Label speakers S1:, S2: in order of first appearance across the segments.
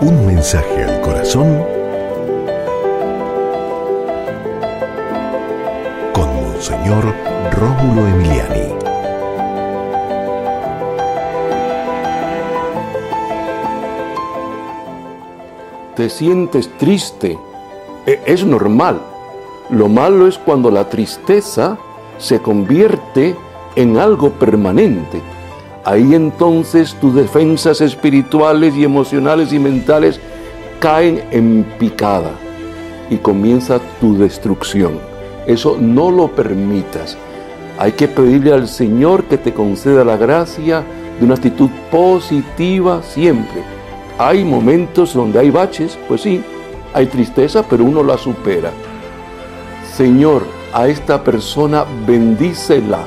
S1: Un mensaje al corazón con Monseñor Rómulo Emiliani.
S2: Te sientes triste. E- Es normal. Lo malo es cuando la tristeza se convierte en algo permanente. Ahí entonces tus defensas espirituales y emocionales y mentales caen en picada y comienza tu destrucción. Eso no lo permitas. Hay que pedirle al Señor que te conceda la gracia de una actitud positiva siempre. Hay momentos donde hay baches, pues sí, hay tristeza, pero uno la supera. Señor, a esta persona bendícela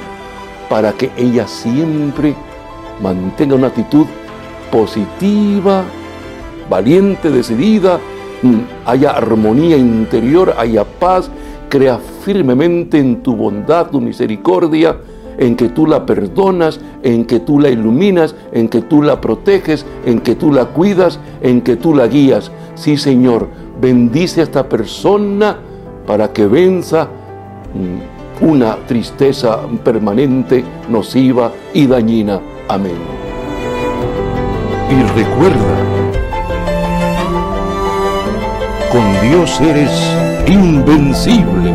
S2: para que ella siempre mantenga una actitud positiva, valiente, decidida, mm, haya armonía interior, haya paz, crea firmemente en tu bondad, tu misericordia, en que tú la perdonas, en que tú la iluminas, en que tú la proteges, en que tú la cuidas, en que tú la guías. Sí, Señor, bendice a esta persona para que venza mm, una tristeza permanente, nociva y dañina. Amén.
S1: Y recuerda, con Dios eres invencible.